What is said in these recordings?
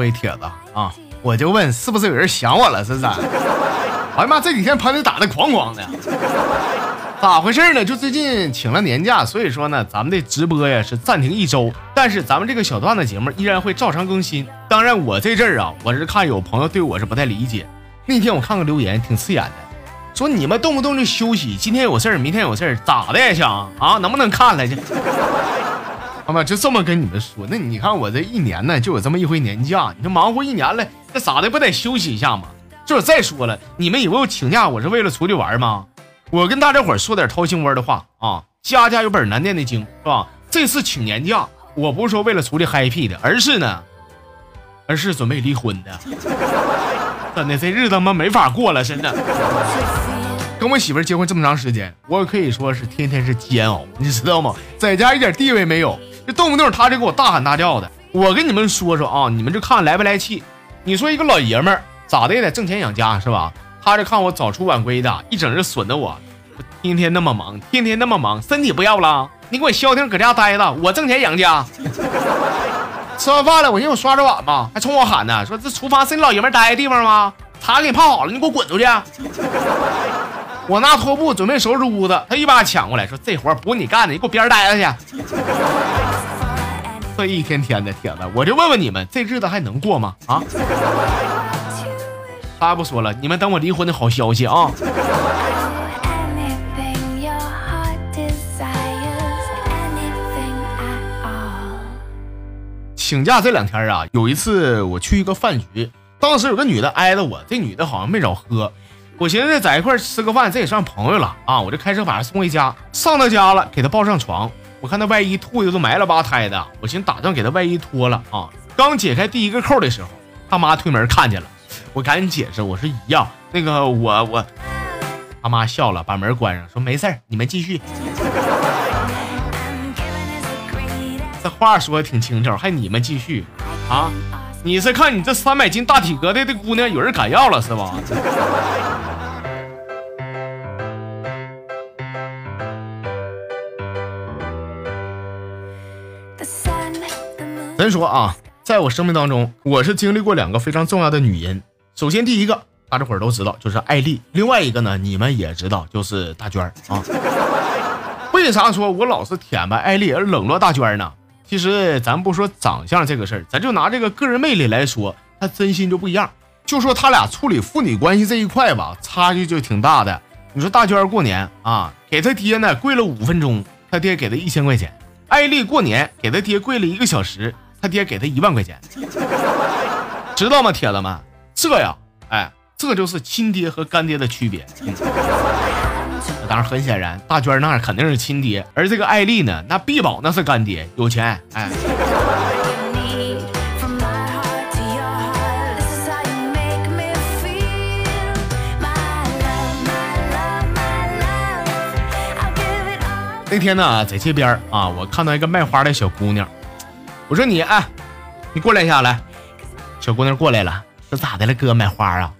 各位铁子啊，我就问是不是有人想我了？是不是？哎呀妈，这几天喷子打的哐哐的，咋回事呢？就最近请了年假，所以说呢，咱们的直播呀是暂停一周，但是咱们这个小段子节目依然会照常更新。当然，我这阵儿啊，我是看有朋友对我是不太理解。那天我看个留言挺刺眼的，说你们动不动就休息，今天有事儿，明天有事儿，咋的想啊？能不能看来去？好吧，就这么跟你们说。那你看我这一年呢，就有这么一回年假，你说忙活一年了，那咋的不得休息一下吗？就是再说了，你们以为我请假我是为了出去玩吗？我跟大家伙说点掏心窝的话啊，家家有本难念的经，是吧？这次请年假，我不是说为了出去 happy 的，而是呢，而是准备离婚的。真的，这日子妈没法过了，真的。跟我媳妇结婚这么长时间，我可以说是天天是煎熬，你知道吗？在家一点地位没有。这动不动他就给我大喊大叫的，我跟你们说说啊，你们就看来不来气。你说一个老爷们儿咋的也得挣钱养家是吧？他就看我早出晚归的，一整日损的我，天天那么忙，天天那么忙，身体不要了，你给我消停搁家待着，我挣钱养家。吃完饭了，我寻思我刷着碗吧，还冲我喊呢，说这厨房是你老爷们待的地方吗？茶给你泡好了，你给我滚出去。我拿拖布准备收拾屋子，他一把抢过来，说这活不是你干的，你给我边待着去。这一天天的铁子，我就问问你们，这日子还能过吗？啊！他不说了，你们等我离婚的好消息啊！请假这两天啊，有一次我去一个饭局，当时有个女的挨着我，这女的好像没少喝。我寻思在一块吃个饭，这也算朋友了啊！我就开车把她送回家，上到家了，给她抱上床。我看她外衣吐的都埋了吧胎的，我寻思打算给他外衣脱了啊。刚解开第一个扣的时候，他妈推门看见了，我赶紧解释，我说一样，那个我我，他妈笑了，把门关上，说没事你们继续。这话说的挺轻巧，还你们继续啊？你是看你这三百斤大体格的的姑娘有人敢要了是吧？说啊，在我生命当中，我是经历过两个非常重要的女人。首先，第一个大家伙都知道，就是艾丽；另外一个呢，你们也知道，就是大娟儿啊。为啥说我老是舔吧艾丽而冷落大娟呢？其实咱不说长相这个事儿，咱就拿这个个人魅力来说，她真心就不一样。就说他俩处理父女关系这一块吧，差距就挺大的。你说大娟过年啊，给他爹呢跪了五分钟，他爹给他一千块钱；艾丽过年给他爹跪了一个小时。他爹给他一万块钱，知道吗，铁子们？这呀，哎，这就是亲爹和干爹的区别。当然，很显然，大娟那肯定是亲爹，而这个艾丽呢，那必保那是干爹，有钱。哎，那天呢，在街边啊，我看到一个卖花的小姑娘。我说你哎，你过来一下来，小姑娘过来了，说咋的了哥买花啊？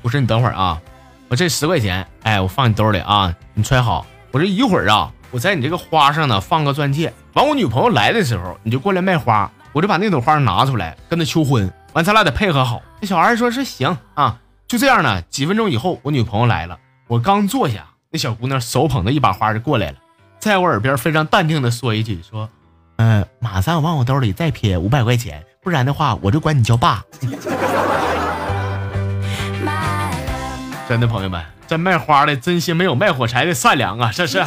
我说你等会儿啊，我这十块钱，哎，我放你兜里啊，你揣好。我说一会儿啊，我在你这个花上呢放个钻戒，完我女朋友来的时候你就过来卖花，我就把那朵花拿出来跟她求婚，完咱俩得配合好。那小孩说是行啊，就这样呢。几分钟以后我女朋友来了，我刚坐下，那小姑娘手捧着一把花就过来了，在我耳边非常淡定的说一句说。嗯，马上往我兜里再撇五百块钱，不然的话我就管你叫爸。真的，朋友们，这卖花的真心没有卖火柴的善良啊！这是。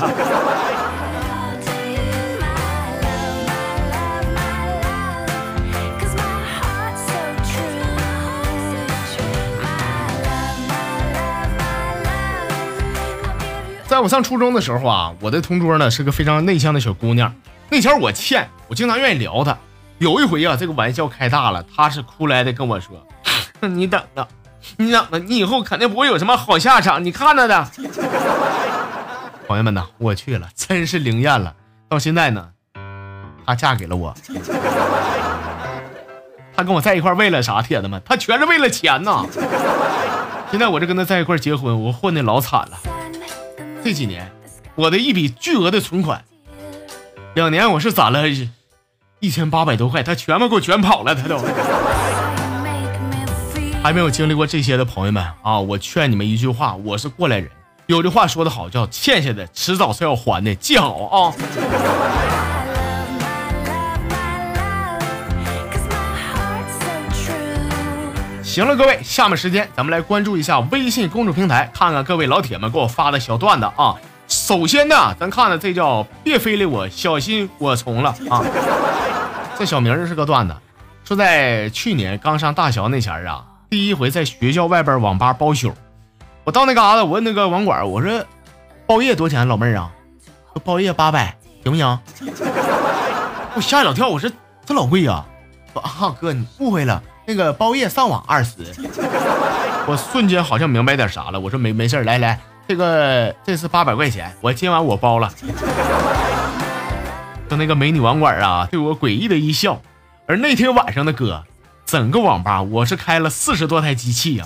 在我上初中的时候啊，我的同桌呢是个非常内向的小姑娘。那前我欠，我经常愿意聊他。有一回啊，这个玩笑开大了，他是哭来的跟我说：“你等着，你等着，你以后肯定不会有什么好下场，你看着的。”朋友们呐，我去了，真是灵验了。到现在呢，她嫁给了我。她跟我在一块为了啥？铁子们，她全是为了钱呐。现在我这跟她在一块结婚，我混的老惨了。这几年，我的一笔巨额的存款。两年我是攒了一千八百多块，他全部给我卷跑了，他都。还没有经历过这些的朋友们啊，我劝你们一句话，我是过来人。有句话说得好，叫欠下的迟早是要还的，记好啊。行了，各位，下面时间咱们来关注一下微信公众平台，看看各位老铁们给我发的小段子啊。首先呢，咱看的这叫别非礼我，小心我从了啊。这小名是个段子，说在去年刚上大学那前儿啊。第一回在学校外边网吧包宿，我到那嘎达，我问那个网管，我说包夜多少钱，老妹儿啊？说包夜八百，行不行？我吓一老跳，我说这老贵呀！啊哥，你误会了，那个包夜上网二十。我瞬间好像明白点啥了，我说没没事来来，这个这是八百块钱，我今晚我包了。就那个美女网管啊，对我诡异的一笑，而那天晚上的哥。整个网吧，我是开了四十多台机器呀。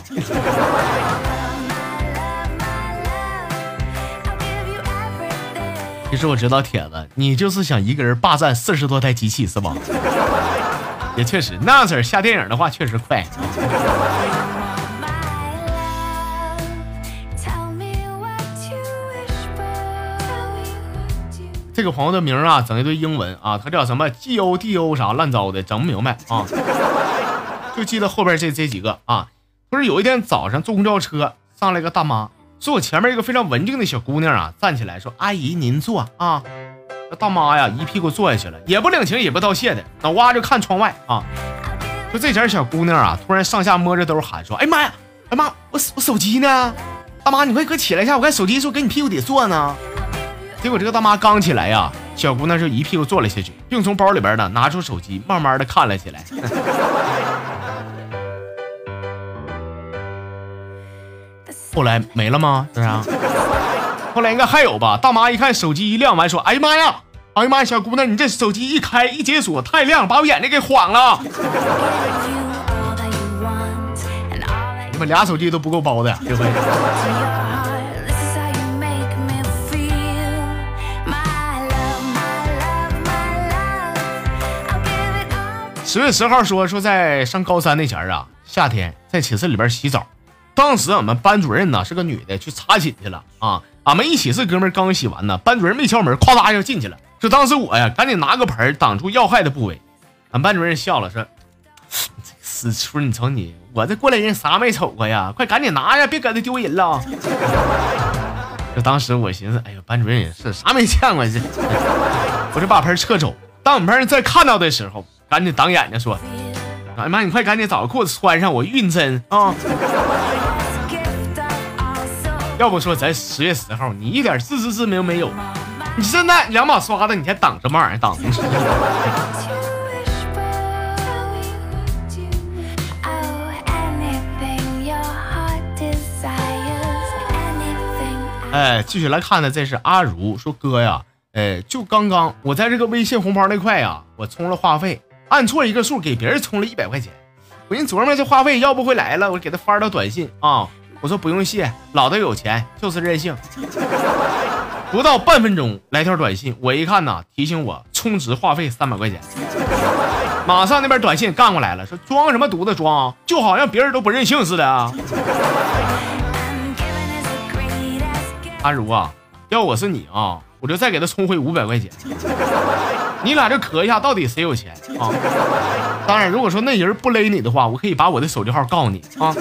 其实我知道铁子，你就是想一个人霸占四十多台机器是吧？也确实，那样式下电影的话确实快。这个朋友的名啊，整一堆英文啊，他叫什么 G O D O 啥烂糟的，整不明白啊。就记得后边这这几个啊，不是有一天早上坐公交车上来个大妈，坐我前面一个非常文静的小姑娘啊，站起来说：“阿姨您坐啊。”那大妈呀一屁股坐下去了，也不领情也不道谢的，脑瓜就看窗外啊。就这前小姑娘啊，突然上下摸着兜喊说：“哎妈呀，哎妈，我我手机呢？大妈你快快起来一下，我看手机说给你屁股底坐呢。”结果这个大妈刚起来呀，小姑娘就一屁股坐了下去，并从包里边呢拿出手机，慢慢的看了起来。后来没了吗？是啊，后来应该还有吧。大妈一看手机一亮，完说：“哎呀妈呀，哎呀妈呀，小姑娘，你这手机一开一解锁太亮，把我眼睛给晃了。”你们俩手机都不够包的，这回。十月十号说说在上高三那前儿啊，夏天在寝室里边洗澡。当时俺们班主任呢是个女的，去查寝去了啊。俺们一起是哥们刚洗完呢，班主任没敲门，咵嗒就进去了。就当时我呀，赶紧拿个盆挡住要害的部位。俺班主任笑了，说：“死出你瞅你，我这过来人啥没瞅过呀？快赶紧拿呀，别搁这丢人了。”就当时我寻思，哎呀，班主任也是啥没见过这，我就把盆撤走。当我们班人再看到的时候，赶紧挡眼睛说：“哎妈，你快赶紧找个裤子穿上，我晕针啊！”要不说咱十月十号，你一点自知之明没有？你现在两把刷子，你还挡什么玩意儿？挡什么？哎，继续来看的，这是阿如说哥呀，哎，就刚刚我在这个微信红包那块呀，我充了话费，按错一个数，给别人充了一百块钱。我寻琢磨这话费要不回来了，我给他发条短信啊。我说不用谢，老子有钱就是任性。不到半分钟来条短信，我一看呐，提醒我充值话费三百块钱。马上那边短信干过来了，说装什么犊子装，就好像别人都不任性似的啊。阿如啊，要我是你啊，我就再给他充回五百块钱。你俩就磕一下，到底谁有钱啊？当然，如果说那人不勒你的话，我可以把我的手机号告诉你啊。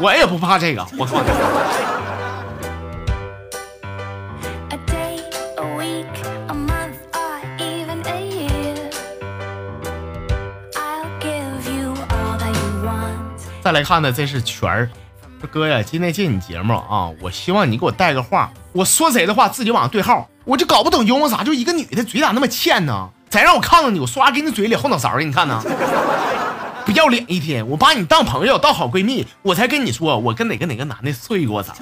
我也不怕这个，我告诉你。再来看呢，这是全儿，说哥呀，今天借你节目啊，我希望你给我带个话，我说谁的话自己往上对号，我就搞不懂幽默啥，就一个女的嘴咋那么欠呢？再让我看看你，我刷给你嘴里后脑勺给你看呢。不要脸一天，我把你当朋友，当好闺蜜，我才跟你说，我跟哪个哪个男的睡过啥？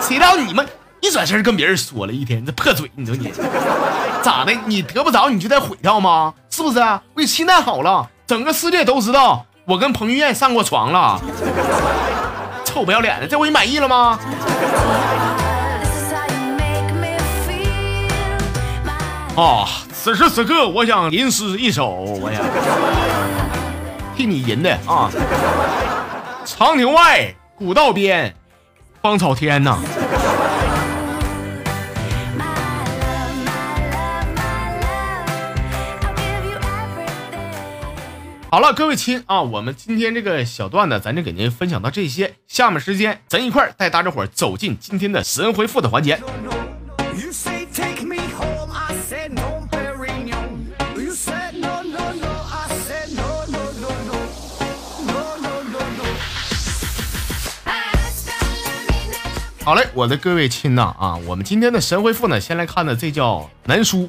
谁知道你们一转身跟别人说了一天，这破嘴，你说你咋的？你得不着你就得毁掉吗？是不是？我给期待好了，整个世界都知道我跟彭于晏上过床了。臭不要脸的，这回你满意了吗？哦，此时此刻，我想吟诗一首，我想，替你吟的啊。长亭外，古道边，芳草天呐。好了，各位亲啊，我们今天这个小段子，咱就给您分享到这些。下面时间，咱一块带大家伙走进今天的神回复的环节。好嘞，我的各位亲呐啊，我们今天的神回复呢，先来看的这叫南叔，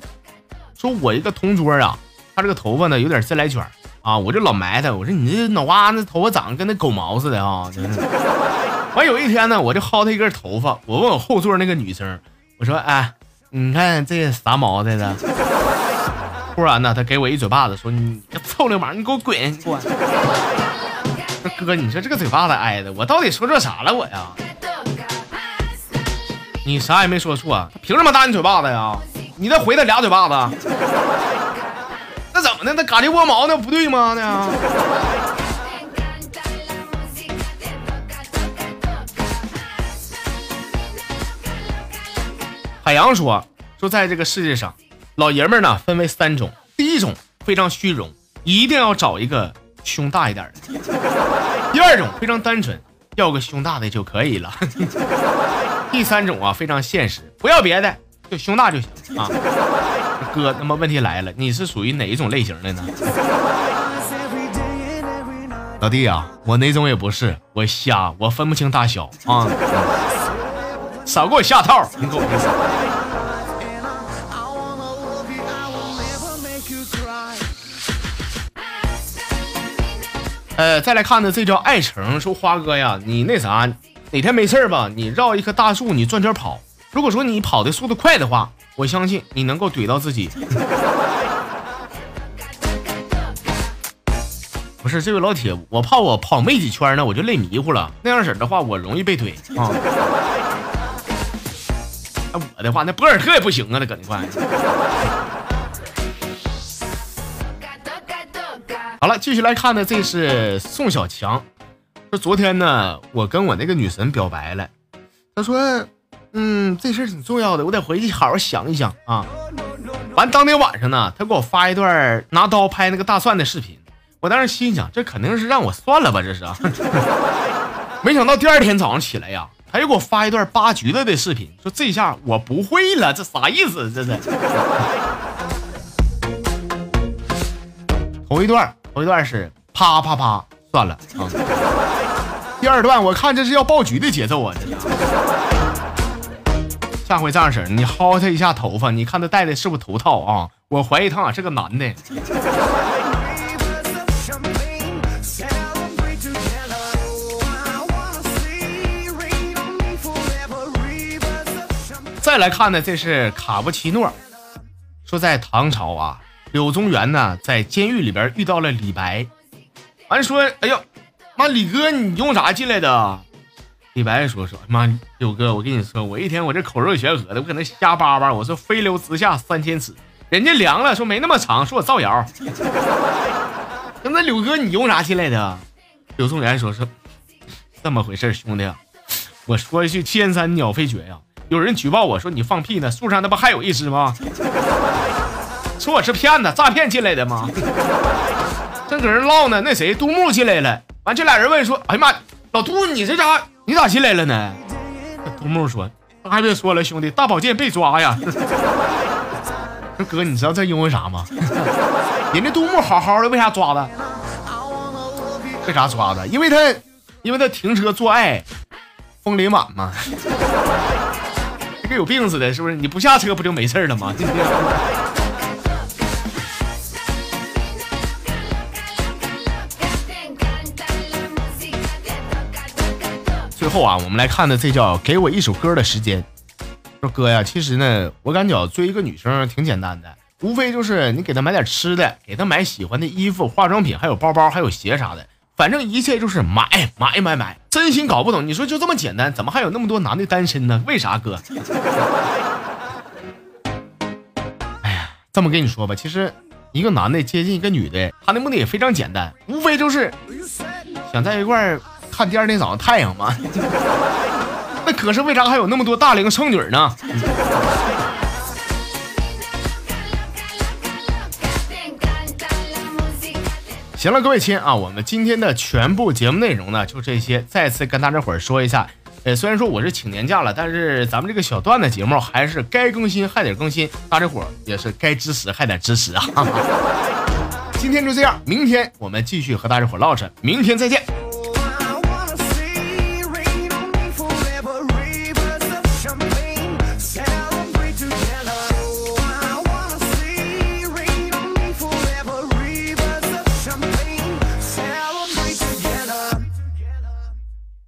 说我一个同桌啊，他这个头发呢有点自来卷啊，我就老埋汰，我说你这脑瓜子头发长得跟那狗毛似的啊。完 有一天呢，我就薅他一根头发，我问我后座那个女生，我说哎，你看这啥毛的的？突然呢，他给我一嘴巴子，说你个臭流氓，你给我滚滚！说哥，你说这个嘴巴子挨的，我到底说错啥了我呀？你啥也没说错，凭什么打你嘴巴子呀？你再回他俩嘴巴子，那怎么的？那嘎吱窝毛那不对吗？那海洋说说，在这个世界上，老爷们呢分为三种，第一种非常虚荣，一定要找一个胸大一点的；第二种非常单纯，要个胸大的就可以了。第三种啊，非常现实，不要别的，就胸大就行啊。哥，那么问题来了，你是属于哪一种类型的呢？老弟啊，我哪种也不是，我瞎，我分不清大小啊。少给我下套，你给我意思。呃，再来看呢，这叫爱成，说花哥呀，你那啥。哪天没事吧，你绕一棵大树，你转圈跑。如果说你跑的速度快的话，我相信你能够怼到自己。不是这位老铁，我怕我跑没几圈呢，我就累迷糊了。那样式的话，我容易被怼啊。那我的话，那博尔特也不行啊，那搁那块。好了，继续来看呢，这是宋小强。说昨天呢，我跟我那个女神表白了。她说：“嗯，这事儿挺重要的，我得回去好好想一想啊。”完当天晚上呢，她给我发一段拿刀拍那个大蒜的视频。我当时心想，这肯定是让我算了吧，这是。没想到第二天早上起来呀，她又给我发一段扒橘子的视频，说这下我不会了，这啥意思？这是。头一段，头一段是啪啪啪，算了啊。第二段，我看这是要爆菊的节奏啊！下回这样式儿你薅他一下头发，你看他戴的是不是头套啊？我怀疑他俩是个男的。再来看呢，这是卡布奇诺，说在唐朝啊，柳宗元呢在监狱里边遇到了李白，完说，哎呦。妈，李哥，你用啥进来的？李白说说，妈，柳哥，我跟你说，我一天我这口若悬河的，我搁那瞎叭叭，我说飞流直下三千尺，人家凉了，说没那么长，说我造谣。那柳哥，你用啥进来的？柳宗元说说，这么回事，兄弟，我说一句千山鸟飞绝呀，有人举报我说你放屁呢，树上那不还有一只吗？说我是骗子，诈骗进来的吗？正搁这唠呢，那谁，杜牧进来了。完，这俩人问说：“哎呀妈，老杜，你这家你咋进来了呢？” 杜牧说：“还别说了，兄弟，大宝剑被抓呀！” 说哥，你知道这因为啥吗？人家杜牧好好的，为啥抓的？为啥抓的？因为他，因为他停车做爱，风铃满嘛，跟有病似的，是不是？你不下车不就没事了吗？后啊，我们来看的这叫给我一首歌的时间。说哥呀，其实呢，我感觉追一个女生挺简单的，无非就是你给她买点吃的，给她买喜欢的衣服、化妆品，还有包包，还有鞋啥的，反正一切就是买买买买。真心搞不懂，你说就这么简单，怎么还有那么多男的单身呢？为啥哥？哎呀，这么跟你说吧，其实一个男的接近一个女的，他的目的也非常简单，无非就是想在一块儿看第二天早上太阳嘛。那可是为啥还有那么多大龄剩女呢？行了，各位亲啊，我们今天的全部节目内容呢就这些。再次跟大家伙儿说一下，呃，虽然说我是请年假了，但是咱们这个小段子节目还是该更新还得更新，大家伙儿也是该支持还得支持啊。今天就这样，明天我们继续和大家伙儿唠着，明天再见。